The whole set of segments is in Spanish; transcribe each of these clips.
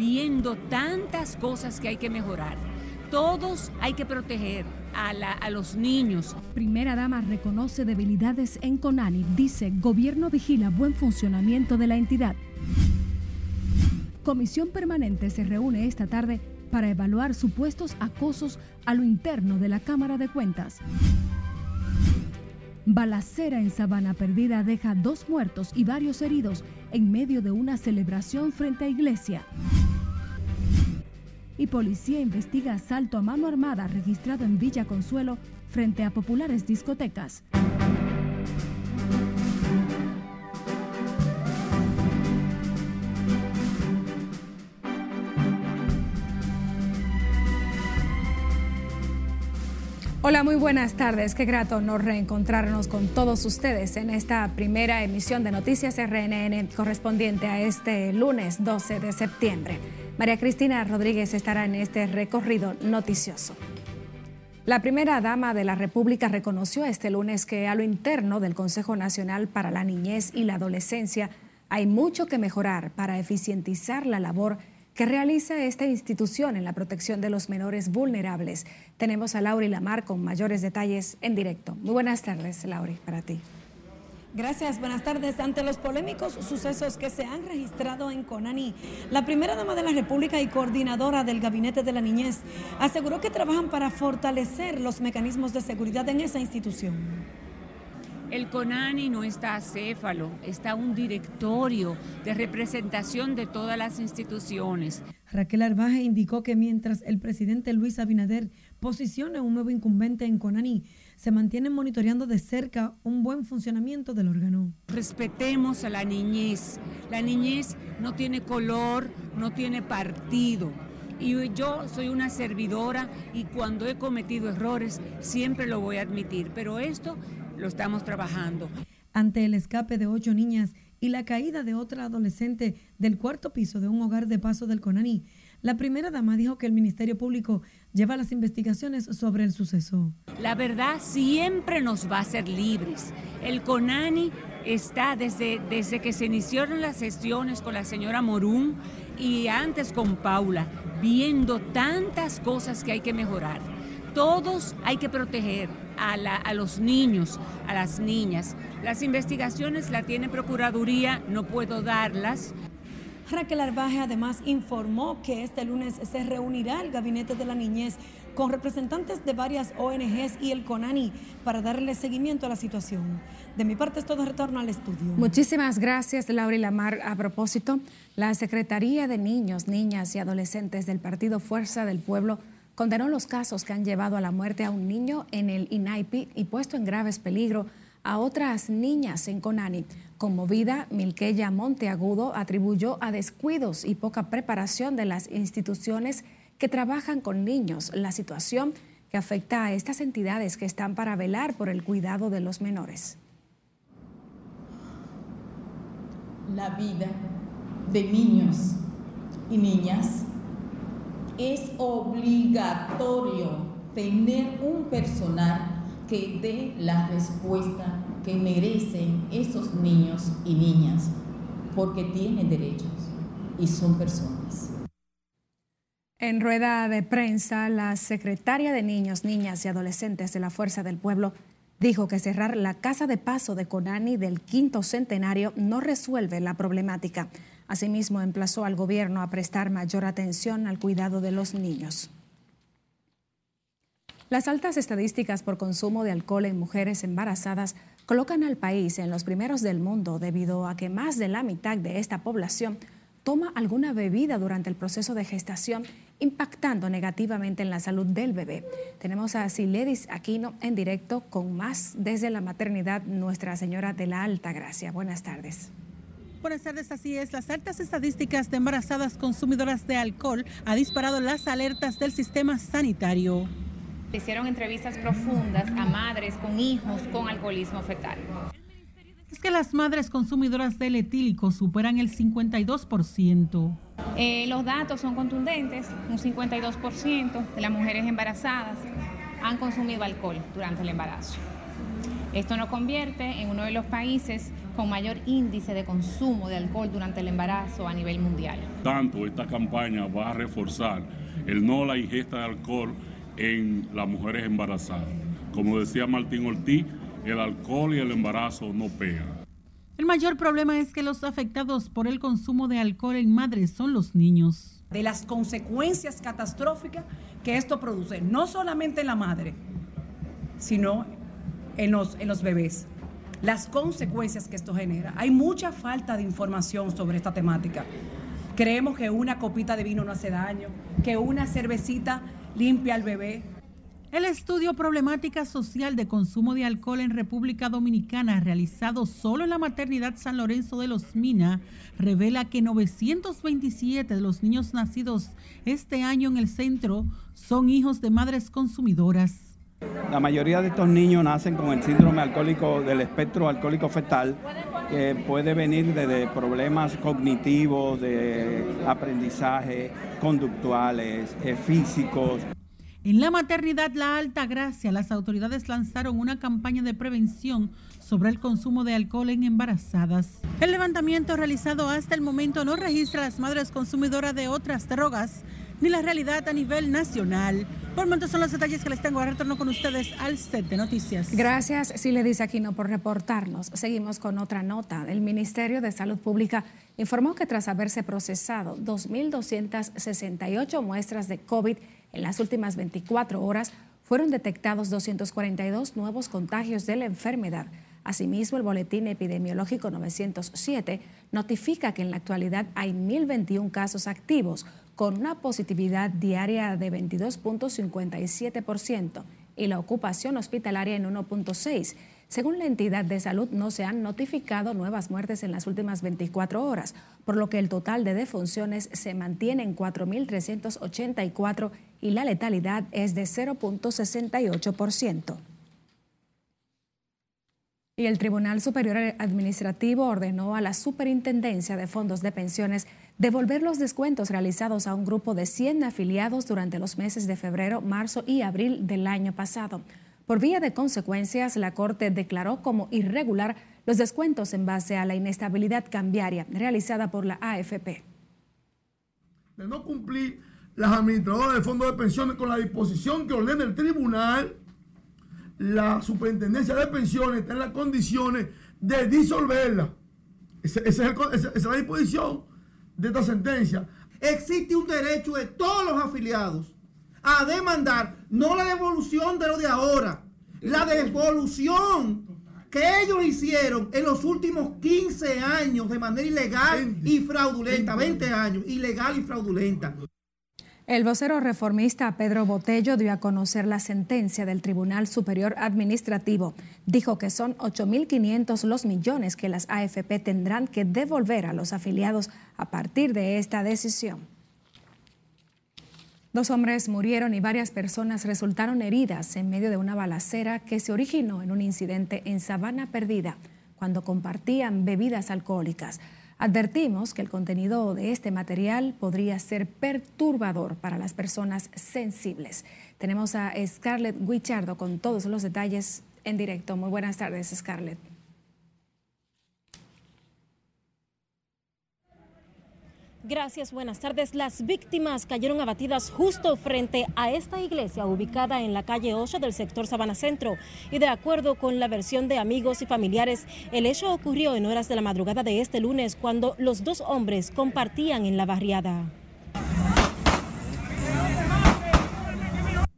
viendo tantas cosas que hay que mejorar. Todos hay que proteger a, a, los niños. Primera dama reconoce debilidades en Conani. Dice, gobierno vigila buen funcionamiento de la entidad. Comisión permanente se reúne esta tarde para evaluar supuestos acosos a lo interno de la Cámara de Cuentas. Balacera en Sabana Perdida deja dos muertos y varios heridos en medio de una celebración frente a iglesia. Y policía investiga asalto a mano armada registrado en Villa Consuelo frente a populares discotecas. Hola, muy buenas tardes. Qué grato nos reencontrarnos con todos ustedes en esta primera emisión de Noticias RNN correspondiente a este lunes 12 de septiembre. María Cristina Rodríguez estará en este recorrido noticioso. La primera dama de la República reconoció este lunes que a lo interno del Consejo Nacional para la Niñez y la Adolescencia hay mucho que mejorar para eficientizar la labor que realiza esta institución en la protección de los menores vulnerables. Tenemos a Lauri Lamar con mayores detalles en directo. Muy buenas tardes, Lauri, para ti. Gracias, buenas tardes. Ante los polémicos sucesos que se han registrado en Conani, la primera dama de la República y coordinadora del Gabinete de la Niñez aseguró que trabajan para fortalecer los mecanismos de seguridad en esa institución. El CONANI no está acéfalo, está un directorio de representación de todas las instituciones. Raquel Arbaje indicó que mientras el presidente Luis Abinader posiciona un nuevo incumbente en CONANI, se mantienen monitoreando de cerca un buen funcionamiento del órgano. Respetemos a la niñez. La niñez no tiene color, no tiene partido. Y yo soy una servidora y cuando he cometido errores siempre lo voy a admitir. Pero esto lo estamos trabajando. Ante el escape de ocho niñas y la caída de otra adolescente del cuarto piso de un hogar de paso del Conaní, la primera dama dijo que el Ministerio Público lleva las investigaciones sobre el suceso. La verdad siempre nos va a hacer libres. El CONANI está desde, desde que se iniciaron las sesiones con la señora Morún y antes con Paula, viendo tantas cosas que hay que mejorar. Todos hay que proteger a, los niños, a las niñas. Las investigaciones la tiene Procuraduría, no puedo darlas. Raquel Arbaje además informó que este lunes se reunirá el Gabinete de la Niñez con representantes de varias ONGs y el CONANI para darle seguimiento a la situación. De mi parte es todo retorno al estudio. Muchísimas gracias, Laura y Lamar. A propósito, la Secretaría de Niños, Niñas y Adolescentes del Partido Fuerza del Pueblo condenó los casos que han llevado a la muerte a un niño en el INAIPI y puesto en graves peligro a otras niñas en Conani. Conmovida, Milqueya Monteagudo atribuyó a descuidos y poca preparación de las instituciones que trabajan con niños la situación que afecta a estas entidades que están para velar por el cuidado de los menores. La vida de niños y niñas es obligatorio tener un personal que dé la respuesta que merecen esos niños y niñas, porque tienen derechos y son personas. En rueda de prensa, la secretaria de Niños, Niñas y Adolescentes de la Fuerza del Pueblo dijo que cerrar la casa de paso de Conani del quinto centenario no resuelve la problemática. Asimismo, emplazó al gobierno a prestar mayor atención al cuidado de los niños. Las altas estadísticas por consumo de alcohol en mujeres embarazadas colocan al país en los primeros del mundo debido a que más de la mitad de esta población toma alguna bebida durante el proceso de gestación, impactando negativamente en la salud del bebé. Tenemos a Siledis Aquino en directo con más desde la maternidad Nuestra Señora de la Alta Gracia. Buenas tardes. Buenas tardes, así es. Las altas estadísticas de embarazadas consumidoras de alcohol ha disparado las alertas del sistema sanitario. Hicieron entrevistas profundas a madres con hijos con alcoholismo fetal. Es que las madres consumidoras del etílico superan el 52%. Eh, los datos son contundentes. Un 52% de las mujeres embarazadas han consumido alcohol durante el embarazo. Esto nos convierte en uno de los países con mayor índice de consumo de alcohol durante el embarazo a nivel mundial. Tanto esta campaña va a reforzar el no a la ingesta de alcohol en las mujeres embarazadas. Como decía Martín Ortiz, el alcohol y el embarazo no pegan. El mayor problema es que los afectados por el consumo de alcohol en madres son los niños. De las consecuencias catastróficas que esto produce, no solamente en la madre, sino en los, en los bebés. Las consecuencias que esto genera. Hay mucha falta de información sobre esta temática. Creemos que una copita de vino no hace daño, que una cervecita limpia al bebé, el estudio Problemática Social de Consumo de Alcohol en República Dominicana, realizado solo en la maternidad San Lorenzo de los Mina, revela que 927 de los niños nacidos este año en el centro son hijos de madres consumidoras. La mayoría de estos niños nacen con el síndrome alcohólico del espectro alcohólico fetal, puede venir desde problemas cognitivos, de aprendizaje, conductuales, eh, físicos. En la maternidad La Alta Gracia, las autoridades lanzaron una campaña de prevención sobre el consumo de alcohol en embarazadas. El levantamiento realizado hasta el momento no registra a las madres consumidoras de otras drogas ni la realidad a nivel nacional. Por momento son los detalles que les tengo. Ahora retorno con ustedes al set de noticias. Gracias, si le dice Aquino, por reportarnos. Seguimos con otra nota. El Ministerio de Salud Pública informó que tras haberse procesado 2.268 muestras de COVID en las últimas 24 horas fueron detectados 242 nuevos contagios de la enfermedad. Asimismo, el Boletín Epidemiológico 907 notifica que en la actualidad hay 1.021 casos activos, con una positividad diaria de 22.57% y la ocupación hospitalaria en 1.6%. Según la entidad de salud, no se han notificado nuevas muertes en las últimas 24 horas, por lo que el total de defunciones se mantiene en 4.384 y la letalidad es de 0.68%. Y el Tribunal Superior Administrativo ordenó a la Superintendencia de Fondos de Pensiones devolver los descuentos realizados a un grupo de 100 afiliados durante los meses de febrero, marzo y abril del año pasado. Por vía de consecuencias, la Corte declaró como irregular los descuentos en base a la inestabilidad cambiaria realizada por la AFP. De no cumplir las administradoras de fondos de pensiones con la disposición que ordena el tribunal, la superintendencia de pensiones está en las condiciones de disolverla. Esa es, es la disposición de esta sentencia. Existe un derecho de todos los afiliados a demandar no la devolución de lo de ahora, la devolución que ellos hicieron en los últimos 15 años de manera ilegal y fraudulenta, 20 años, ilegal y fraudulenta. El vocero reformista Pedro Botello dio a conocer la sentencia del Tribunal Superior Administrativo. Dijo que son 8.500 los millones que las AFP tendrán que devolver a los afiliados a partir de esta decisión. Dos hombres murieron y varias personas resultaron heridas en medio de una balacera que se originó en un incidente en Sabana Perdida cuando compartían bebidas alcohólicas. Advertimos que el contenido de este material podría ser perturbador para las personas sensibles. Tenemos a Scarlett Guichardo con todos los detalles en directo. Muy buenas tardes, Scarlett. Gracias, buenas tardes. Las víctimas cayeron abatidas justo frente a esta iglesia ubicada en la calle 8 del sector Sabana Centro. Y de acuerdo con la versión de amigos y familiares, el hecho ocurrió en horas de la madrugada de este lunes cuando los dos hombres compartían en la barriada.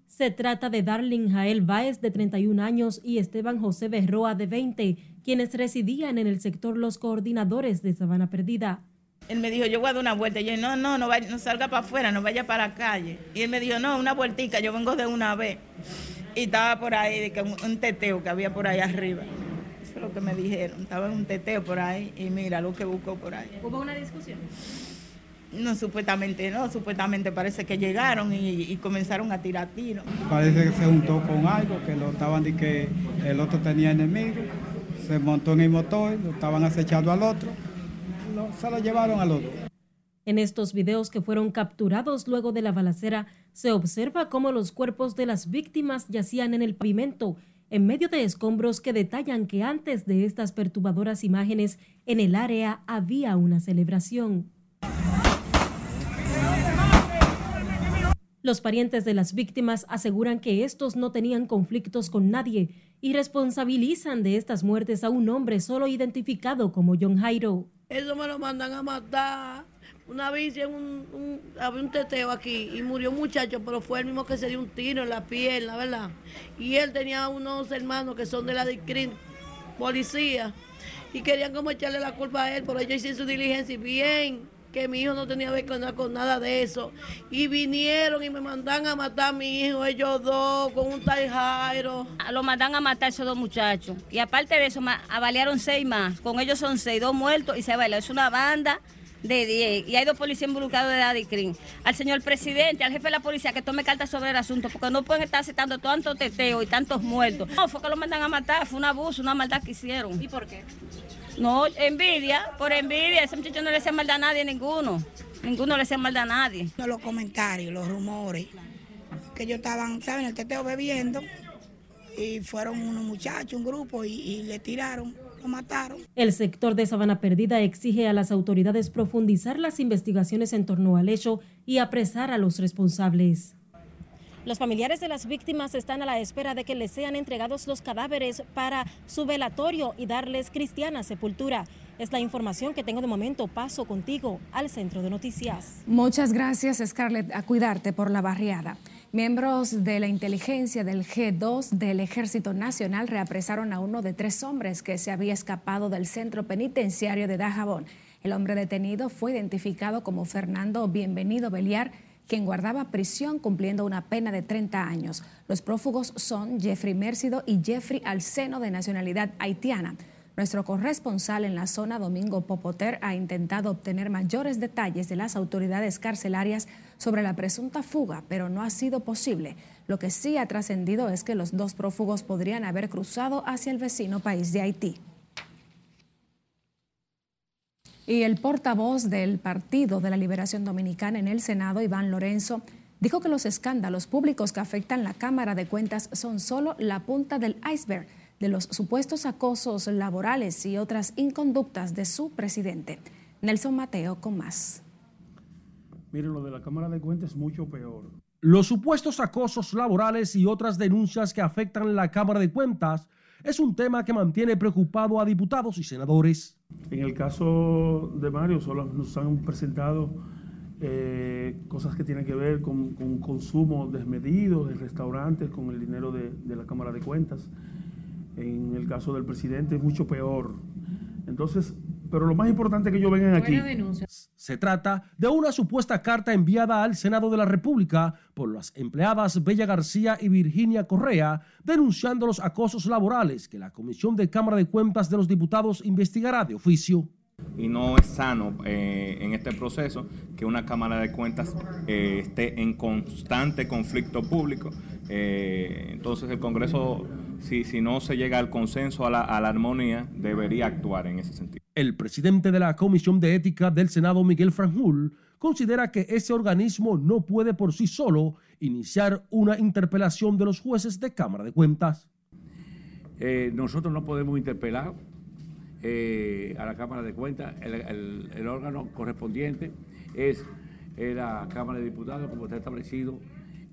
Se trata de Darling Jael Báez, de 31 años, y Esteban José Berroa, de 20, quienes residían en el sector Los Coordinadores de Sabana Perdida. Él me dijo, yo voy a dar una vuelta. Y yo, no, no, no, vaya, no salga para afuera, no vaya para la calle. Y él me dijo, no, una vueltica, yo vengo de una vez. Y estaba por ahí, de un teteo que había por ahí arriba. Eso es lo que me dijeron. Estaba en un teteo por ahí y mira lo que buscó por ahí. ¿Hubo una discusión? No, supuestamente no, supuestamente parece que llegaron y, comenzaron a tirar tiros. Parece que se juntó con algo, que lo estaban de que el otro tenía enemigo, se montó en el motor, lo estaban acechando al otro se lo llevaron al otro. En estos videos que fueron capturados luego de la balacera, se observa cómo los cuerpos de las víctimas yacían en el pavimento en medio de escombros que detallan que antes de estas perturbadoras imágenes en el área había una celebración. Los parientes de las víctimas aseguran que estos no tenían conflictos con nadie y responsabilizan de estas muertes a un hombre solo identificado como John Jairo. Eso me lo mandan a matar. Una vez un, había un teteo aquí y murió un muchacho, pero fue el mismo que se dio un tiro en la pierna, ¿verdad? Y él tenía unos hermanos que son de la DICRIN, policía, y querían como echarle la culpa a él, pero ellos hicieron su diligencia y bien que mi hijo no tenía que ver con, nada de eso. Y vinieron y me mandan a matar a mi hijo, ellos dos, con un tal Jairo. Ah, lo mandan a matar esos dos muchachos. Y aparte de eso, avaliaron seis más. Con ellos son seis, dos muertos y se baila. Es una banda de 10 y hay dos policías involucrados de Adicrin. Al señor presidente, al jefe de la policía que tome cartas sobre el asunto, porque no pueden estar aceptando tanto teteo y tantos muertos. No, fue que lo mandan a matar, fue un abuso, una maldad que hicieron. ¿Y por qué? No, envidia, por envidia. Ese muchacho no le hacía maldad a nadie, ninguno. Ninguno le hacía maldad a nadie. Los comentarios, los rumores, que ellos estaban, ¿saben? El teteo bebiendo y fueron unos muchachos, un grupo, y, le tiraron, lo mataron. El sector de Sabana Perdida exige a las autoridades profundizar las investigaciones en torno al hecho y apresar a los responsables. Los familiares de las víctimas están a la espera de que les sean entregados los cadáveres para su velatorio y darles cristiana sepultura. Es la información que tengo de momento. Paso contigo al centro de noticias. Muchas gracias, Scarlett, a cuidarte por la barriada. Miembros de la inteligencia del G2 del Ejército Nacional reapresaron a uno de tres hombres que se había escapado del centro penitenciario de Dajabón. El hombre detenido fue identificado como Fernando Bienvenido Beliar quien guardaba prisión cumpliendo una pena de 30 años. Los prófugos son Jeffrey Mércido y Jeffrey Alceno de nacionalidad haitiana. Nuestro corresponsal en la zona, Domingo Popoter, ha intentado obtener mayores detalles de las autoridades carcelarias sobre la presunta fuga, pero no ha sido posible. Lo que sí ha trascendido es que los dos prófugos podrían haber cruzado hacia el vecino país de Haití. Y el portavoz del Partido de la Liberación Dominicana en el Senado, Iván Lorenzo, dijo que los escándalos públicos que afectan la Cámara de Cuentas son solo la punta del iceberg de los supuestos acosos laborales y otras inconductas de su presidente. Nelson Mateo con más. Miren, lo de la Cámara de Cuentas es mucho peor. Los supuestos acosos laborales y otras denuncias que afectan la Cámara de Cuentas es un tema que mantiene preocupado a diputados y senadores. En el caso de Mario, solo nos han presentado eh, cosas que tienen que ver con, con, consumo desmedido de restaurantes con el dinero de, de la Cámara de Cuentas. En el caso del presidente es mucho peor. Entonces, pero lo más importante que ellos vengan aquí. Se trata de una supuesta carta enviada al Senado de la República por las empleadas Bella García y Virginia Correa denunciando los acosos laborales que la Comisión de Cámara de Cuentas de los Diputados investigará de oficio. Y no es sano eh, en este proceso que una Cámara de Cuentas eh, esté en constante conflicto público. Eh, entonces el Congreso si, si no se llega al consenso, a la, a la armonía, debería actuar en ese sentido. El presidente de la Comisión de Ética del Senado, Miguel Franjul, considera que ese organismo no puede por sí solo iniciar una interpelación de los jueces de Cámara de Cuentas. Eh, nosotros no podemos interpelar eh, a la Cámara de Cuentas. El, el, órgano correspondiente es la Cámara de Diputados, como está establecido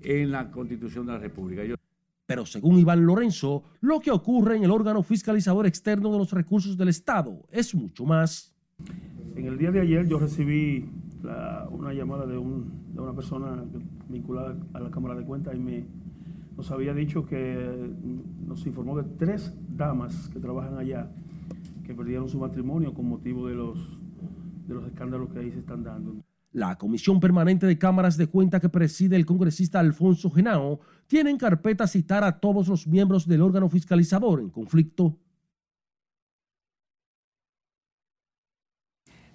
en la Constitución de la República. Pero según Iván Lorenzo, lo que ocurre en el órgano fiscalizador externo de los recursos del Estado es mucho más. En el día de ayer yo recibí una llamada de, una persona vinculada a la Cámara de Cuentas y me, nos había dicho que nos informó de tres damas que trabajan allá que perdieron su matrimonio con motivo de los, de los escándalos que ahí se están dando. La Comisión Permanente de Cámaras de Cuenta que preside el congresista Alfonso Genao tiene en carpeta citar a todos los miembros del órgano fiscalizador en conflicto.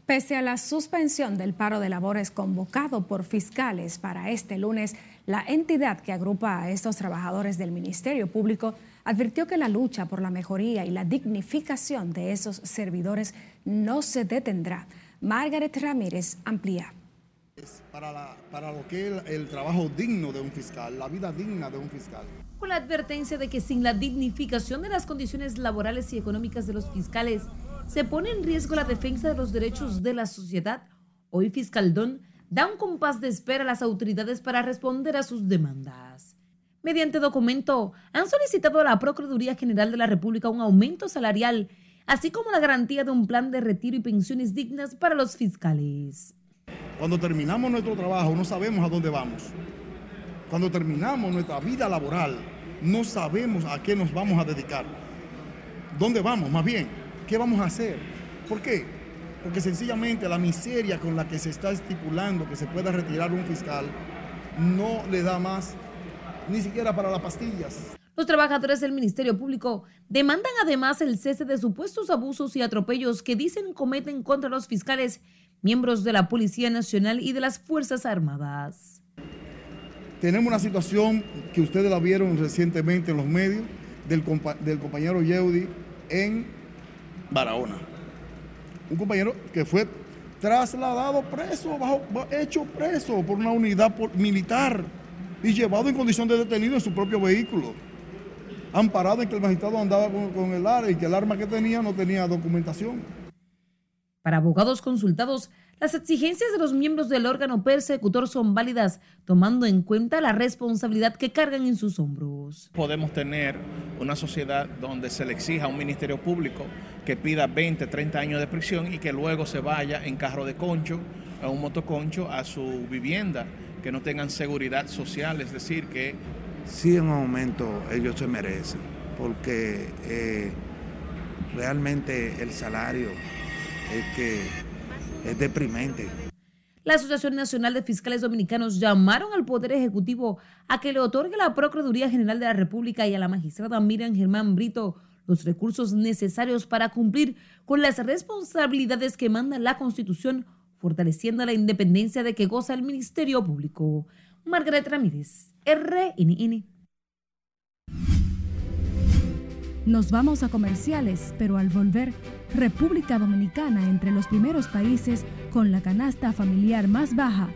Pese a la suspensión del paro de labores convocado por fiscales para este lunes, la entidad que agrupa a estos trabajadores del Ministerio Público advirtió que la lucha por la mejoría y la dignificación de esos servidores no se detendrá. Margaret Ramírez amplía para, para lo que es el, trabajo digno de un fiscal, la vida digna de un fiscal. con la advertencia de que sin la dignificación de las condiciones laborales y económicas de los fiscales se pone en riesgo la defensa de los derechos de la sociedad. Hoy Fiscaldón da un compás de espera a las autoridades para responder a sus demandas. Mediante documento, han solicitado a la Procuraduría General de la República un aumento salarial, así como la garantía de un plan de retiro y pensiones dignas para los fiscales. Cuando terminamos nuestro trabajo no sabemos a dónde vamos. Cuando terminamos nuestra vida laboral no sabemos a qué nos vamos a dedicar. ¿Dónde vamos? Más bien, ¿qué vamos a hacer? ¿Por qué? Porque sencillamente la miseria con la que se está estipulando que se pueda retirar un fiscal no le da más ni siquiera para las pastillas. Los trabajadores del Ministerio Público demandan además el cese de supuestos abusos y atropellos que dicen cometen contra los fiscales, miembros de la Policía Nacional y de las Fuerzas Armadas. Tenemos una situación que ustedes la vieron recientemente en los medios del, del compañero Yeudi en Barahona. Un compañero que fue trasladado preso, bajo, hecho preso por una unidad militar y llevado en condición de detenido en su propio vehículo. Amparado en que el magistrado andaba con, con el arma y que el arma que tenía no tenía documentación. Para abogados consultados, las exigencias de los miembros del órgano persecutor son válidas, tomando en cuenta la responsabilidad que cargan en sus hombros. Podemos tener una sociedad donde se le exija a un ministerio público que pida 20, 30 años de prisión y que luego se vaya en carro de concho, a un motoconcho, a su vivienda, que no tengan seguridad social, es decir, que... Sí, en un momento ellos se merecen, porque eh, realmente el salario es que es deprimente. La Asociación Nacional de Fiscales Dominicanos llamaron al Poder Ejecutivo a que le otorgue a la Procuraduría General de la República y a la magistrada Miriam Germán Brito los recursos necesarios para cumplir con las responsabilidades que manda la Constitución, fortaleciendo la independencia de que goza el Ministerio Público. Margaret Ramírez, RNN. Nos vamos a comerciales, pero al volver, República Dominicana entre los primeros países con la canasta familiar más baja.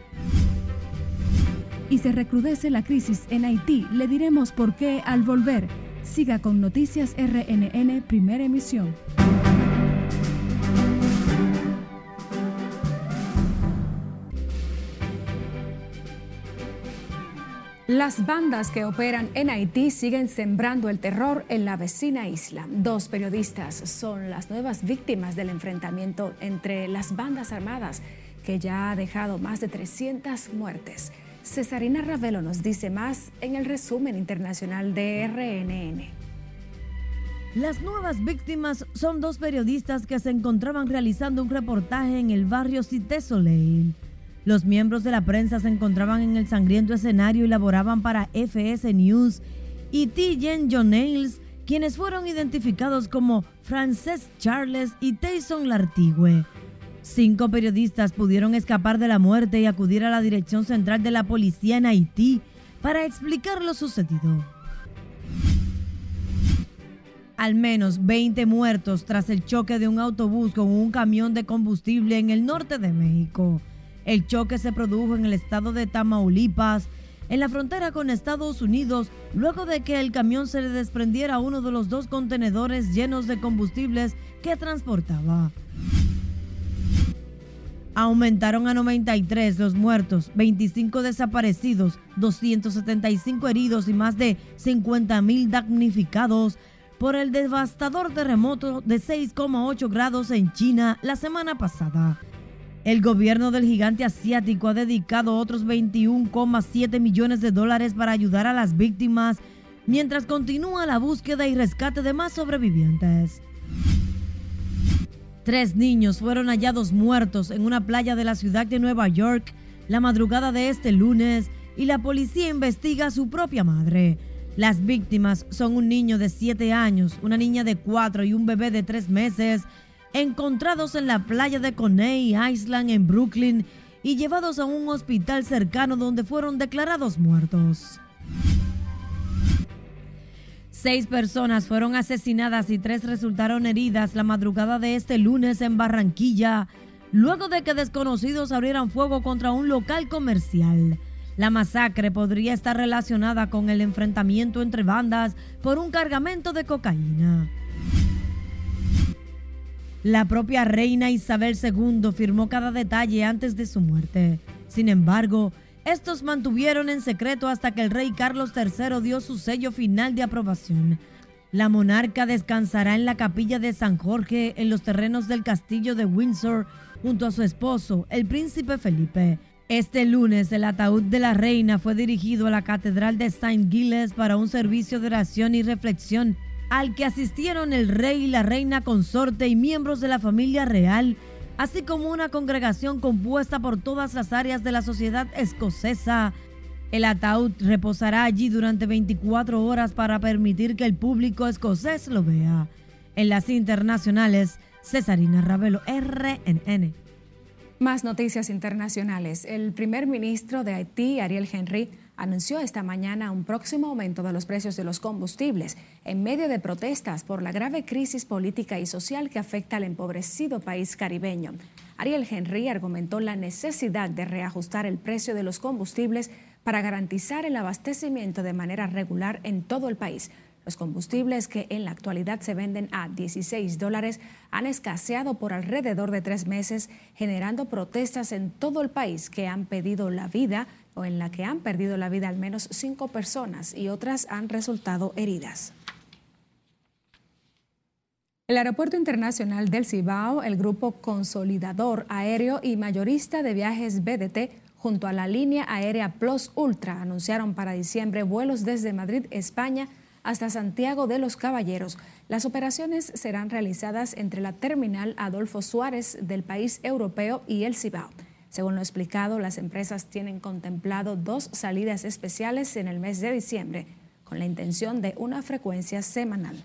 Y se recrudece la crisis en Haití. Le diremos por qué al volver. Siga con Noticias RNN, primera emisión. Las bandas que operan en Haití siguen sembrando el terror en la vecina isla. Dos periodistas son las nuevas víctimas del enfrentamiento entre las bandas armadas que ya ha dejado más de 300 muertes. Cesarina Ravelo nos dice más en el resumen internacional de RNN. Las nuevas víctimas son dos periodistas que se encontraban realizando un reportaje en el barrio Cité Soleil. Los miembros de la prensa se encontraban en el sangriento escenario y laboraban para FS News y T. Nails, quienes fueron identificados como Frances Charles y Tyson Lartigue. Cinco periodistas pudieron escapar de la muerte y acudir a la dirección central de la policía en Haití para explicar lo sucedido. Al menos 20 muertos tras el choque de un autobús con un camión de combustible en el norte de México. El choque se produjo en el estado de Tamaulipas, en la frontera con Estados Unidos, luego de que el camión se le desprendiera uno de los dos contenedores llenos de combustibles que transportaba. Aumentaron a 93 los muertos, 25 desaparecidos, 275 heridos y más de 50 mil damnificados por el devastador terremoto de 6,8 grados en China la semana pasada. El gobierno del gigante asiático ha dedicado otros 21,7 millones de dólares para ayudar a las víctimas mientras continúa la búsqueda y rescate de más sobrevivientes. Tres niños fueron hallados muertos en una playa de la ciudad de Nueva York la madrugada de este lunes y la policía investiga a su propia madre. Las víctimas son un niño de 7 años, una niña de 4 y un bebé de 3 meses encontrados en la playa de Coney Island en Brooklyn y llevados a un hospital cercano donde fueron declarados muertos. Seis personas fueron asesinadas y tres resultaron heridas la madrugada de este lunes en Barranquilla, luego de que desconocidos abrieran fuego contra un local comercial. La masacre podría estar relacionada con el enfrentamiento entre bandas por un cargamento de cocaína. La propia reina Isabel II firmó cada detalle antes de su muerte. Sin embargo, estos mantuvieron en secreto hasta que el rey Carlos III dio su sello final de aprobación. La monarca descansará en la capilla de San Jorge en los terrenos del castillo de Windsor junto a su esposo, el príncipe Felipe. Este lunes el ataúd de la reina fue dirigido a la Catedral de St. Giles para un servicio de oración y reflexión al que asistieron el rey la reina consorte y miembros de la familia real, así como una congregación compuesta por todas las áreas de la sociedad escocesa. El ataúd reposará allí durante 24 horas para permitir que el público escocés lo vea. En las internacionales, Cesarina Ravelo, RNN. Más noticias internacionales. El primer ministro de Haití, Ariel Henry, anunció esta mañana un próximo aumento de los precios de los combustibles en medio de protestas por la grave crisis política y social que afecta al empobrecido país caribeño. Ariel Henry argumentó la necesidad de reajustar el precio de los combustibles para garantizar el abastecimiento de manera regular en todo el país, los combustibles que en la actualidad se venden a 16 dólares han escaseado por alrededor de tres meses, generando protestas en todo el país que han pedido la vida en la que han perdido la vida al menos cinco personas y otras han resultado heridas. El Aeropuerto Internacional del Cibao, el grupo consolidador aéreo y mayorista de viajes BDT, junto a la línea aérea Plus Ultra, anunciaron para diciembre vuelos desde Madrid, España, hasta Santiago de los Caballeros. Las operaciones serán realizadas entre la terminal Adolfo Suárez del país europeo y el Cibao. Según lo explicado, las empresas tienen contemplado dos salidas especiales en el mes de diciembre, con la intención de una frecuencia semanal.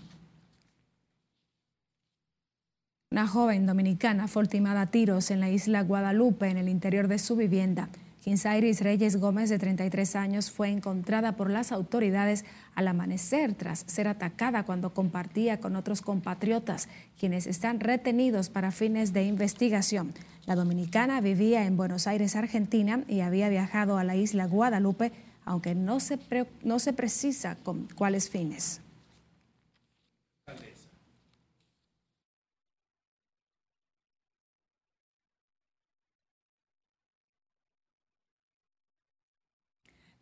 Una joven dominicana fue ultimada a tiros en la isla Guadalupe, en el interior de su vivienda. Kinsairis Reyes Gómez, de 33 años, fue encontrada por las autoridades al amanecer tras ser atacada cuando compartía con otros compatriotas, quienes están retenidos para fines de investigación. La dominicana vivía en Buenos Aires, Argentina, y había viajado a la isla Guadalupe, aunque no se, no se precisa con cuáles fines.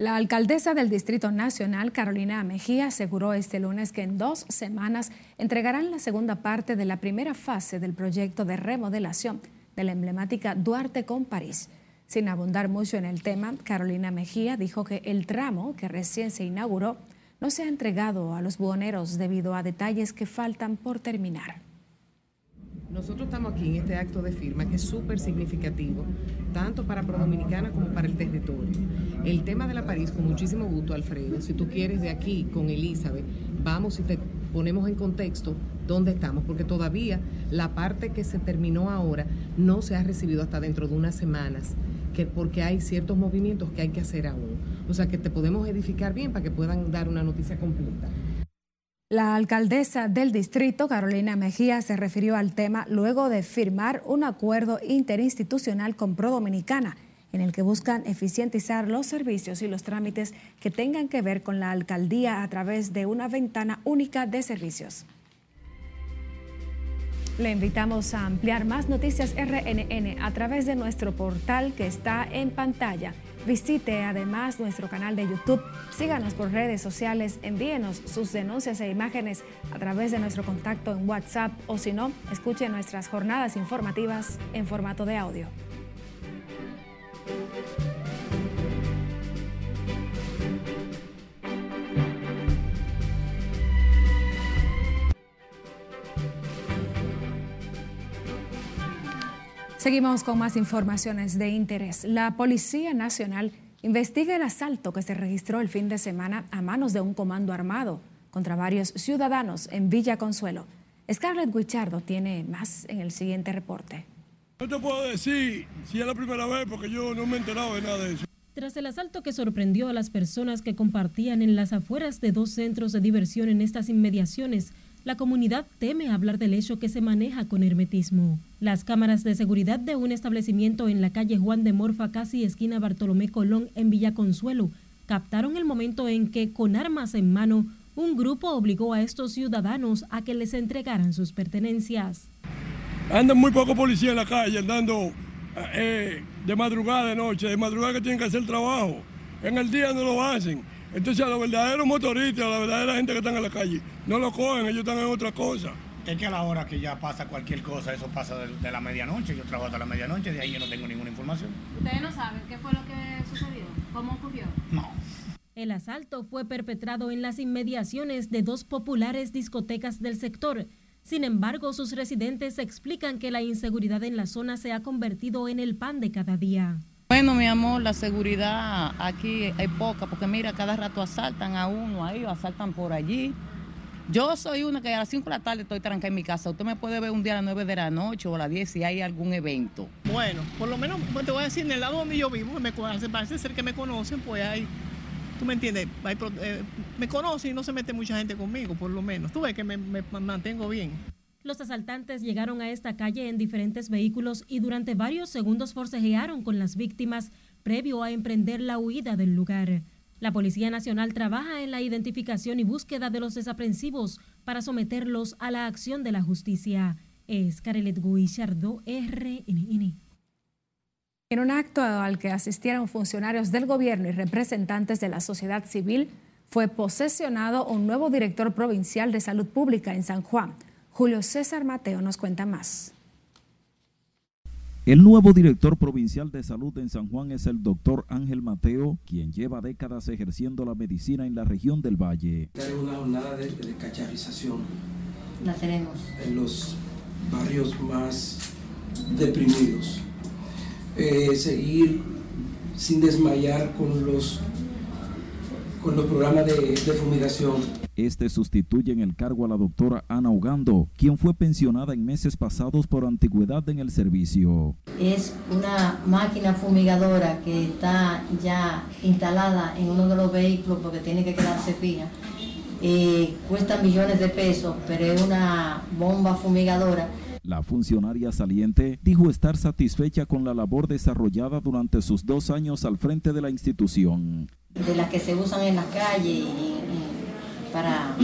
La alcaldesa del Distrito Nacional, Carolina Mejía, aseguró este lunes que en dos semanas entregarán la segunda parte de la primera fase del proyecto de remodelación de la emblemática Duarte con París. Sin abundar mucho en el tema, Carolina Mejía dijo que el tramo que recién se inauguró no se ha entregado a los buhoneros debido a detalles que faltan por terminar. Nosotros estamos aquí en este acto de firma que es súper significativo, tanto para Pro Dominicana como para el territorio. El tema de la París, con muchísimo gusto, Alfredo, si tú quieres de aquí con Elizabeth, vamos y te ponemos en contexto dónde estamos, porque todavía la parte que se terminó ahora no se ha recibido hasta dentro de unas semanas, que, porque hay ciertos movimientos que hay que hacer aún. O sea que te podemos edificar bien para que puedan dar una noticia completa. La alcaldesa del distrito, Carolina Mejía, se refirió al tema luego de firmar un acuerdo interinstitucional con Pro Dominicana, en el que buscan eficientizar los servicios y los trámites que tengan que ver con la alcaldía a través de una ventana única de servicios. Le invitamos a ampliar más noticias RNN a través de nuestro portal que está en pantalla Visite además nuestro canal de YouTube, síganos por redes sociales, envíenos sus denuncias e imágenes a través de nuestro contacto en WhatsApp o si no, escuche nuestras jornadas informativas en formato de audio. Seguimos con más informaciones de interés. La Policía Nacional investiga el asalto que se registró el fin de semana a manos de un comando armado contra varios ciudadanos en Villa Consuelo. Scarlett Guichardo tiene más en el siguiente reporte. No te puedo decir si es la primera vez porque yo no me he enterado de nada de eso. Tras el asalto que sorprendió a las personas que compartían en las afueras de dos centros de diversión en estas inmediaciones, la comunidad teme hablar del hecho que se maneja con hermetismo. Las cámaras de seguridad de un establecimiento en la calle Juan de Morfa, casi esquina Bartolomé Colón, en Villa Consuelo, captaron el momento en que, con armas en mano, un grupo obligó a estos ciudadanos a que les entregaran sus pertenencias. Andan muy pocos policías en la calle, andando eh, de madrugada, de noche, de madrugada que tienen que hacer trabajo. En el día no lo hacen. Entonces a los verdaderos motoristas, a la verdadera gente que están en la calle, no lo cogen, ellos están en otra cosa. Es que a la hora que ya pasa cualquier cosa, eso pasa de, de la medianoche, yo trabajo hasta la medianoche, de ahí yo no tengo ninguna información. ¿Ustedes no saben qué fue lo que sucedió? ¿Cómo ocurrió? No. El asalto fue perpetrado en las inmediaciones de dos populares discotecas del sector. Sin embargo, sus residentes explican que la inseguridad en la zona se ha convertido en el pan de cada día. Bueno, mi amor, la seguridad aquí hay poca, porque mira, cada rato asaltan a uno ahí, o asaltan por allí. Yo soy una que a las 5 de la tarde estoy trancada en mi casa. Usted me puede ver un día a las 9 de la noche o a las 10 si hay algún evento. Bueno, por lo menos pues, te voy a decir, en el lado donde yo vivo, me conocen, parece ser que me conocen, pues hay, tú me entiendes, eh, me conocen y no se mete mucha gente conmigo, por lo menos. Tú ves que me, me mantengo bien. Los asaltantes llegaron a esta calle en diferentes vehículos y durante varios segundos forcejearon con las víctimas previo a emprender la huida del lugar. La Policía Nacional trabaja en la identificación y búsqueda de los desaprensivos para someterlos a la acción de la justicia. Es Carelet Guillardo, RNN. En un acto al que asistieron funcionarios del gobierno y representantes de la sociedad civil, fue posesionado un nuevo director provincial de salud pública en San Juan. Julio César Mateo nos cuenta más. El nuevo director provincial de salud en San Juan es el doctor Ángel Mateo, quien lleva décadas ejerciendo la medicina en la región del Valle. Tenemos una jornada de, de cacharización. La tenemos. En los barrios más deprimidos. Eh, seguir sin desmayar con los, con los programas de, de fumigación. Este sustituye en el cargo a la doctora Ana Ugando, quien fue pensionada en meses pasados por antigüedad en el servicio. Es una máquina fumigadora que está ya instalada en uno de los vehículos porque tiene que quedarse fija. Eh, cuesta millones de pesos, pero es una bomba fumigadora. La funcionaria saliente dijo estar satisfecha con la labor desarrollada durante sus dos años al frente de la institución. De las que se usan en las calles y, y para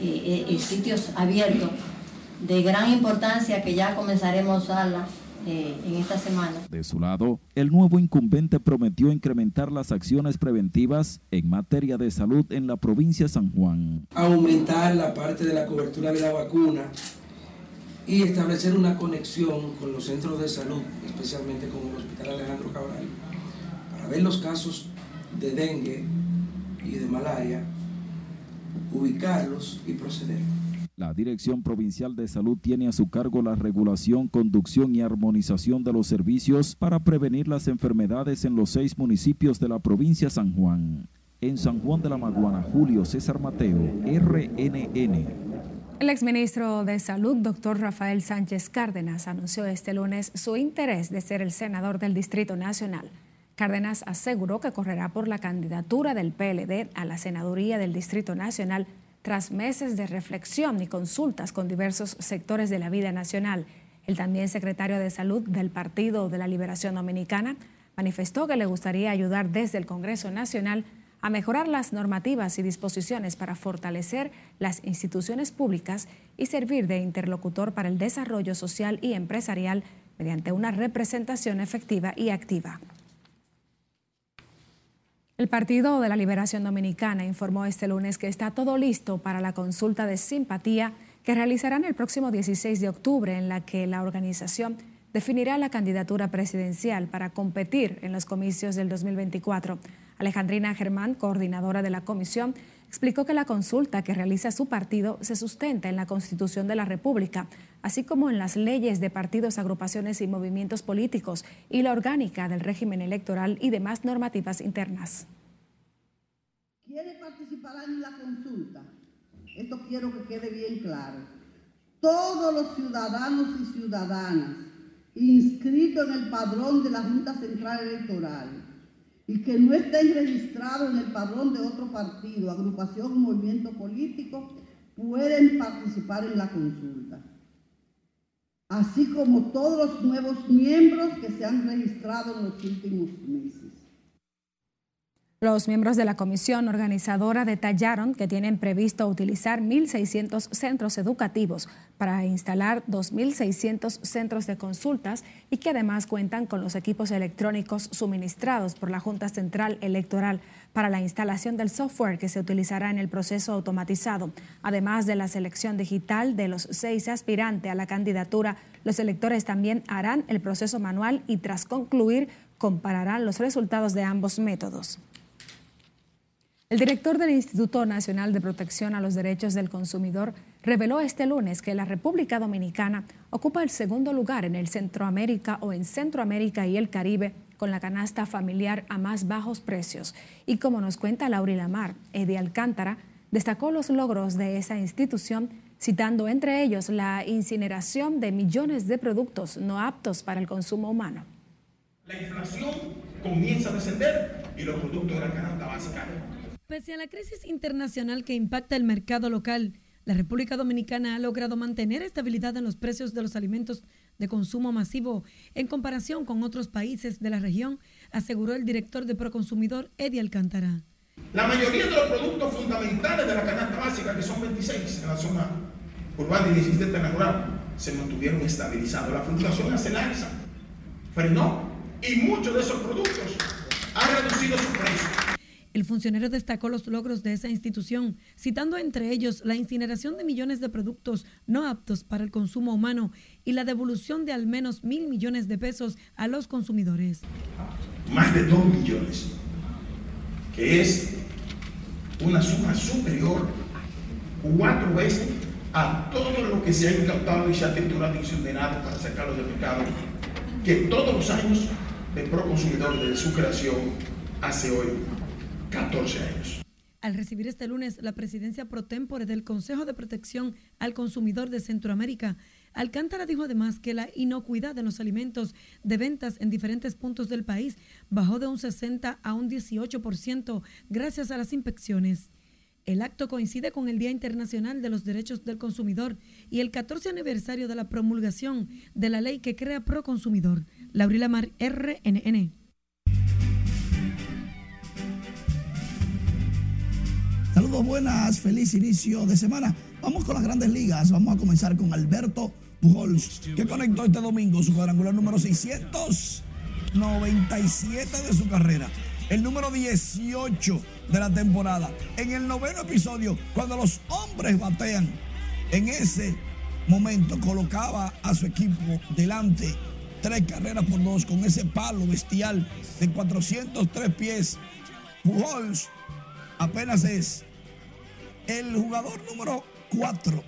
eh, eh, sitios abiertos de gran importancia que ya comenzaremos a usarla eh, en esta semana. De su lado, el nuevo incumbente prometió incrementar las acciones preventivas en materia de salud en la provincia de San Juan. Aumentar la parte de la cobertura de la vacuna y establecer una conexión con los centros de salud, especialmente con el Hospital Alejandro Cabral, para ver los casos de dengue y de malaria ubicarlos y proceder. La Dirección Provincial de Salud tiene a su cargo la regulación, conducción y armonización de los servicios para prevenir las enfermedades en los seis municipios de la provincia de San Juan. En San Juan de la Maguana, Julio César Mateo, RNN. El exministro de Salud, doctor Rafael Sánchez Cárdenas, anunció este lunes su interés de ser el senador del Distrito Nacional. Cárdenas aseguró que correrá por la candidatura del PLD a la senaduría del Distrito Nacional tras meses de reflexión y consultas con diversos sectores de la vida nacional. El también secretario de Salud del Partido de la Liberación Dominicana manifestó que le gustaría ayudar desde el Congreso Nacional a mejorar las normativas y disposiciones para fortalecer las instituciones públicas y servir de interlocutor para el desarrollo social y empresarial mediante una representación efectiva y activa. El Partido de la Liberación Dominicana informó este lunes que está todo listo para la consulta de simpatía que realizarán el próximo 16 de octubre, en la que la organización definirá la candidatura presidencial para competir en los comicios del 2024. Alejandrina Germán, coordinadora de la comisión, explicó que la consulta que realiza su partido se sustenta en la Constitución de la República, así como en las leyes de partidos, agrupaciones y movimientos políticos y la orgánica del régimen electoral y demás normativas internas. ¿Quiénes participarán en la consulta? Esto quiero que quede bien claro. Todos los ciudadanos y ciudadanas inscritos en el padrón de la Junta Central Electoral y que no estén registrados en el padrón de otro partido, agrupación o movimiento político, pueden participar en la consulta. así como todos los nuevos miembros que se han registrado en los últimos meses. Los miembros de la comisión organizadora detallaron que tienen previsto utilizar 1.600 centros educativos para instalar 2.600 centros de consultas y que además cuentan con los equipos electrónicos suministrados por la Junta Central Electoral para la instalación del software que se utilizará en el proceso automatizado. Además de la selección digital de los seis aspirantes a la candidatura, los electores también harán el proceso manual y tras concluir compararán los resultados de ambos métodos. El director del Instituto Nacional de Protección a los Derechos del Consumidor reveló este lunes que la República Dominicana ocupa el segundo lugar en el Centroamérica o en Centroamérica y el Caribe con la canasta familiar a más bajos precios. Y como nos cuenta Laura Lamar, Eddie Alcántara destacó los logros de esa institución, citando entre ellos la incineración de millones de productos no aptos para el consumo humano. La inflación comienza a descender y los productos de la canasta básica Pese a la crisis internacional que impacta el mercado local, la República Dominicana ha logrado mantener estabilidad en los precios de los alimentos de consumo masivo en comparación con otros países de la región, aseguró el director de Proconsumidor, Eddie Alcántara. La mayoría de los productos fundamentales de la canasta básica, que son 26 en la zona urbana y 17 en la rural, se mantuvieron estabilizados. La fluctuación hace la alza, frenó y muchos de esos productos han reducido su precio. El funcionario destacó los logros de esa institución, citando entre ellos la incineración de millones de productos no aptos para el consumo humano y la devolución de al menos mil millones de pesos a los consumidores. Más de dos millones, que es una suma superior cuatro veces a todo lo que se ha incautado y se ha triturado y incinerado para sacarlo del mercado, que todos los años el Proconsumidor desde su creación hace hoy 14 años. Al recibir este lunes la presidencia pro tempore del Consejo de Protección al Consumidor de Centroamérica, Alcántara dijo además que la inocuidad de los alimentos de ventas en diferentes puntos del país bajó de un 60 a un 18% gracias a las inspecciones. El acto coincide con el Día Internacional de los Derechos del Consumidor y el 14 aniversario de la promulgación de la ley que crea Proconsumidor. Laurila Mar, RNN. Saludos buenas, feliz inicio de semana. Vamos con las grandes ligas. Vamos a comenzar con Alberto Pujols, que conectó este domingo su cuadrangular número 697 de su carrera. El número 18 de la temporada. En el noveno episodio, cuando los hombres batean, en ese momento colocaba a su equipo delante tres carreras por dos con ese palo bestial de 403 pies. Pujols apenas es el jugador número 4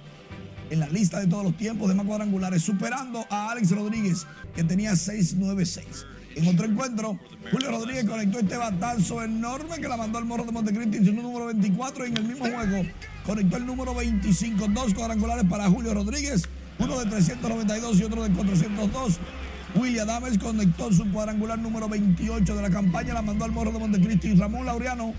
en la lista de todos los tiempos de más cuadrangulares, superando a Alex Rodríguez, que tenía 696. En otro encuentro, Julio Rodríguez conectó este batazo enorme que la mandó al morro de Montecristi en su número 24. Y en el mismo juego conectó el número 25. Dos cuadrangulares para Julio Rodríguez, uno de 392 y otro de 402. William Dames conectó su cuadrangular número 28 de la campaña, la mandó al morro de Montecristi. Ramón Laureano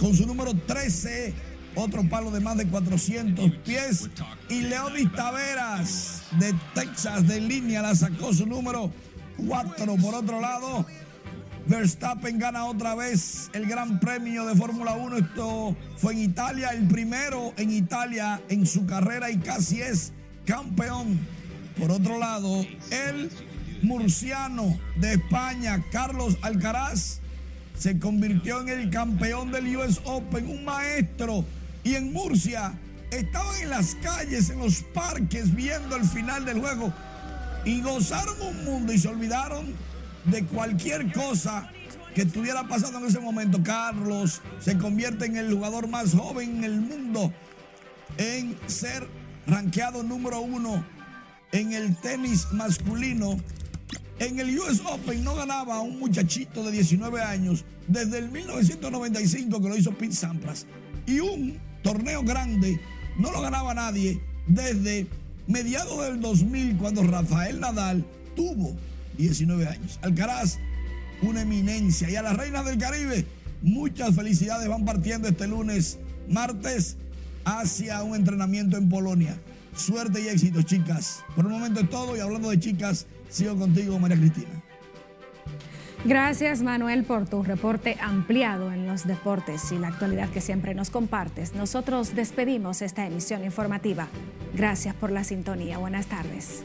con su número 13, otro palo de más de 400 pies. Y Leodis Taveras de Texas de línea la sacó su número 4. Por otro lado, Verstappen gana otra vez el Gran Premio de Fórmula 1. Esto fue en Italia, el primero en Italia en su carrera y casi es campeón. Por otro lado, el murciano de España, Carlos Alcaraz, se convirtió en el campeón del US Open, un maestro. Y en Murcia estaban en las calles, en los parques, viendo el final del juego. Y gozaron un mundo y se olvidaron de cualquier cosa que estuviera pasando en ese momento. Carlos se convierte en el jugador más joven en el mundo en ser rankeado número uno en el tenis masculino en el US Open no ganaba un muchachito de 19 años desde el 1995 que lo hizo Pete Sampras. Y un torneo grande no lo ganaba nadie desde mediados del 2000 cuando Rafael Nadal tuvo 19 años. Alcaraz, una eminencia. Y a las reinas del Caribe, muchas felicidades van partiendo este lunes, martes, hacia un entrenamiento en Polonia. suerte y éxito, chicas. Por el momento es todo y hablando de chicas, sigo contigo, María Cristina. Gracias Manuel por tu reporte ampliado en los deportes y la actualidad que siempre nos compartes. Nosotros despedimos esta emisión informativa. Gracias por la sintonía. Buenas tardes.